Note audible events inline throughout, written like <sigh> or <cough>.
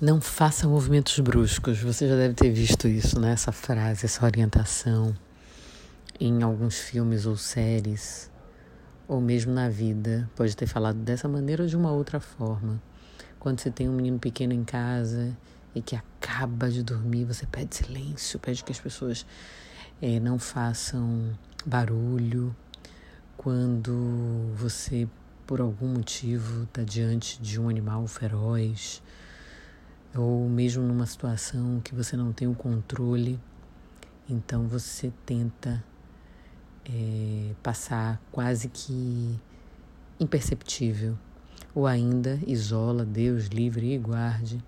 Não faça movimentos bruscos. Você já deve ter visto isso, né? Essa frase, essa orientação em alguns filmes ou séries, ou mesmo na vida. Pode ter falado dessa maneira ou de uma outra forma. Quando você tem um menino pequeno em casa e que acaba de dormir, você pede silêncio, pede que as pessoas é, não façam barulho. Quando você, por algum motivo, está diante de um animal feroz ou mesmo numa situação que você não tem o controle, então você tenta é, passar quase que imperceptível, ou ainda isola, Deus livre e guarde,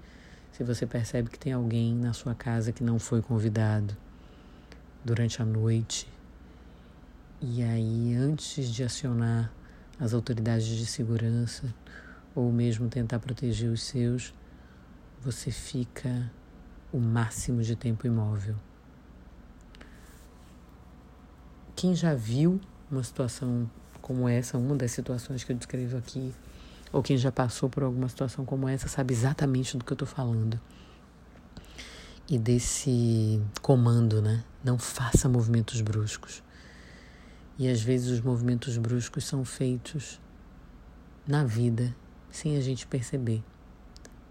se você percebe que tem alguém na sua casa que não foi convidado durante a noite. E aí, antes de acionar as autoridades de segurança, ou mesmo tentar proteger os seus, você fica o máximo de tempo imóvel. Quem já viu uma situação como essa, uma das situações que eu descrevo aqui, ou quem já passou por alguma situação como essa, sabe exatamente do que eu estou falando. E desse comando, né? Não faça movimentos bruscos. E às vezes os movimentos bruscos são feitos na vida sem a gente perceber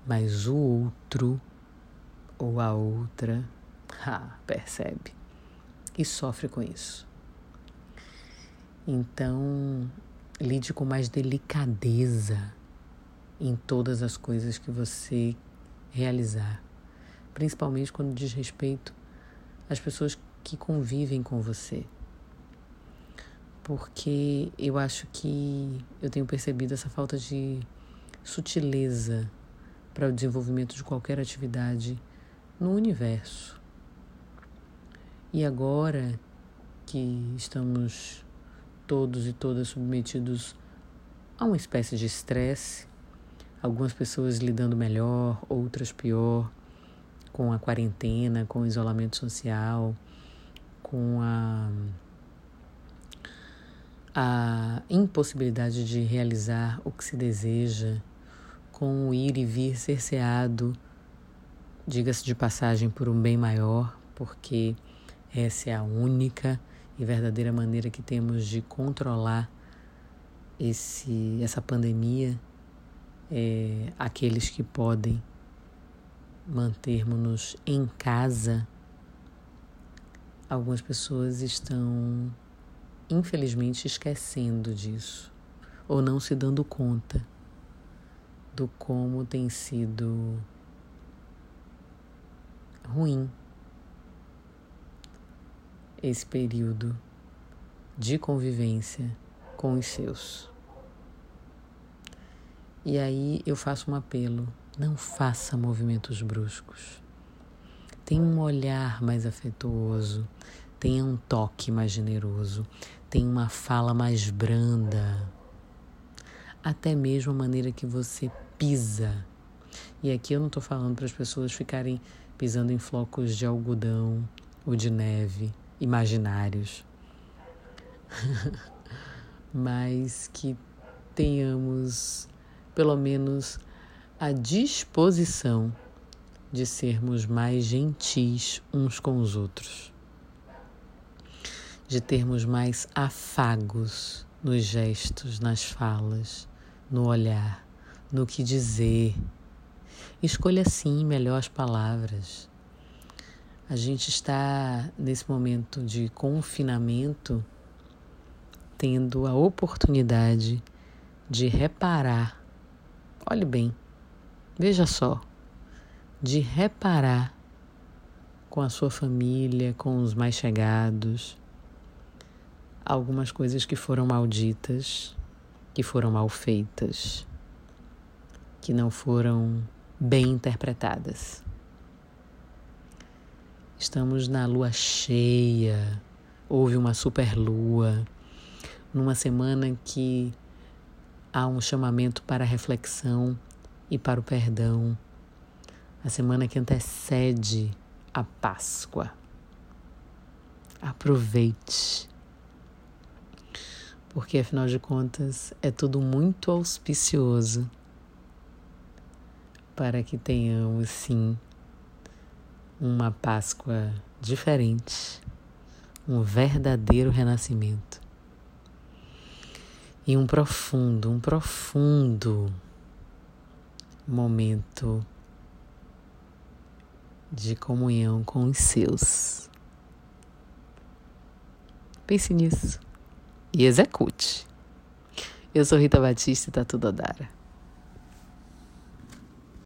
mas o outro ou a outra <laughs> ah, percebe e sofre com isso. Então, lide com mais delicadeza em todas as coisas que você realizar, principalmente quando diz respeito às pessoas que convivem com você. Porque eu acho que eu tenho percebido essa falta de sutileza para o desenvolvimento de qualquer atividade no universo. E agora que estamos todos e todas submetidos a uma espécie de estresse, algumas pessoas lidando melhor, outras pior, com a quarentena, com o isolamento social, com a, a impossibilidade de realizar o que se deseja com o ir e vir cerceado, diga-se de passagem, por um bem maior, porque essa é a única e verdadeira maneira que temos de controlar esse, essa pandemia. É, aqueles que podem mantermos-nos em casa, algumas pessoas estão, infelizmente, esquecendo disso ou não se dando conta do como tem sido ruim esse período de convivência com os seus. E aí eu faço um apelo: não faça movimentos bruscos. Tenha um olhar mais afetuoso, tenha um toque mais generoso, tenha uma fala mais branda até mesmo a maneira que você pisa. E aqui eu não estou falando para as pessoas ficarem pisando em flocos de algodão ou de neve imaginários, <laughs> mas que tenhamos pelo menos a disposição de sermos mais gentis uns com os outros, de termos mais afagos nos gestos, nas falas no olhar, no que dizer. Escolha sim melhor as palavras. A gente está nesse momento de confinamento tendo a oportunidade de reparar. Olhe bem, veja só, de reparar com a sua família, com os mais chegados, algumas coisas que foram malditas que foram mal feitas, que não foram bem interpretadas. Estamos na lua cheia, houve uma superlua, numa semana que há um chamamento para a reflexão e para o perdão, a semana que antecede a Páscoa. Aproveite porque afinal de contas é tudo muito auspicioso para que tenhamos sim uma Páscoa diferente, um verdadeiro renascimento e um profundo, um profundo momento de comunhão com os seus. Pense nisso e execute. Eu sou Rita Batista e tá tudo a dar.